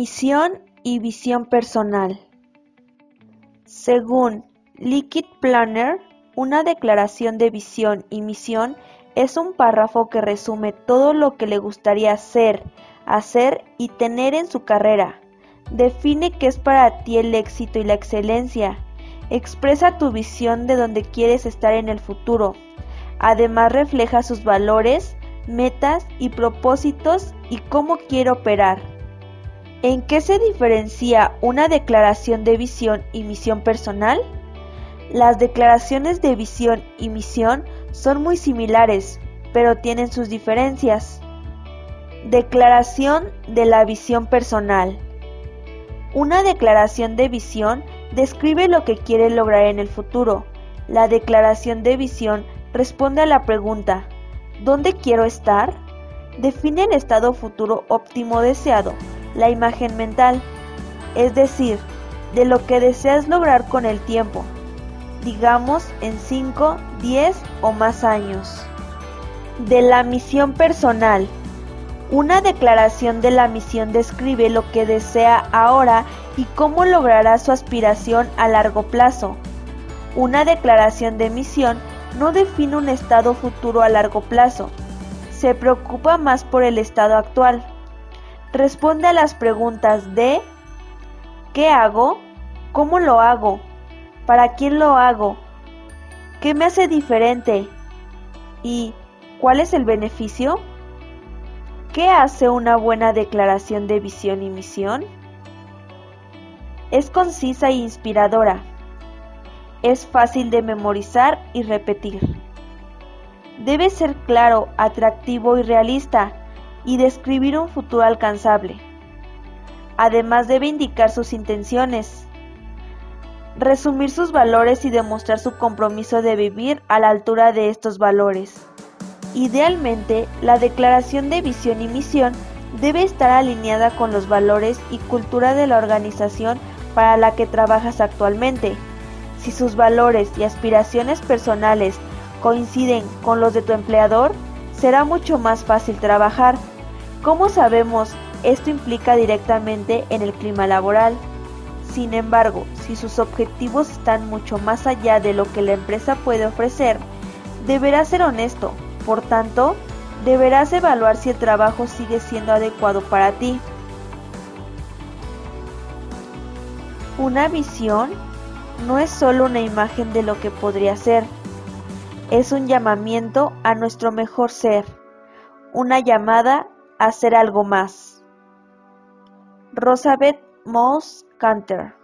Misión y visión personal. Según Liquid Planner, una declaración de visión y misión es un párrafo que resume todo lo que le gustaría ser, hacer y tener en su carrera. Define qué es para ti el éxito y la excelencia. Expresa tu visión de dónde quieres estar en el futuro. Además refleja sus valores, metas y propósitos y cómo quiere operar. ¿En qué se diferencia una declaración de visión y misión personal? Las declaraciones de visión y misión son muy similares, pero tienen sus diferencias. Declaración de la visión personal. Una declaración de visión describe lo que quiere lograr en el futuro. La declaración de visión responde a la pregunta ¿Dónde quiero estar? Define el estado futuro óptimo deseado, la imagen mental, es decir, de lo que deseas lograr con el tiempo, digamos en 5, 10 o más años. De la misión personal. Una declaración de la misión describe lo que desea ahora y cómo logrará su aspiración a largo plazo. Una declaración de misión no define un estado futuro a largo plazo, se preocupa más por el estado actual. Responde a las preguntas de ¿qué hago? ¿Cómo lo hago? ¿Para quién lo hago? ¿Qué me hace diferente? ¿Y cuál es el beneficio? ¿Qué hace una buena declaración de visión y misión? Es concisa e inspiradora es fácil de memorizar y repetir. Debe ser claro, atractivo y realista y describir un futuro alcanzable. Además debe indicar sus intenciones, resumir sus valores y demostrar su compromiso de vivir a la altura de estos valores. Idealmente, la declaración de visión y misión debe estar alineada con los valores y cultura de la organización para la que trabajas actualmente si sus valores y aspiraciones personales coinciden con los de tu empleador, será mucho más fácil trabajar. Como sabemos, esto implica directamente en el clima laboral. Sin embargo, si sus objetivos están mucho más allá de lo que la empresa puede ofrecer, deberás ser honesto. Por tanto, deberás evaluar si el trabajo sigue siendo adecuado para ti. Una visión no es solo una imagen de lo que podría ser, es un llamamiento a nuestro mejor ser, una llamada a ser algo más. Rosabeth Moss Canter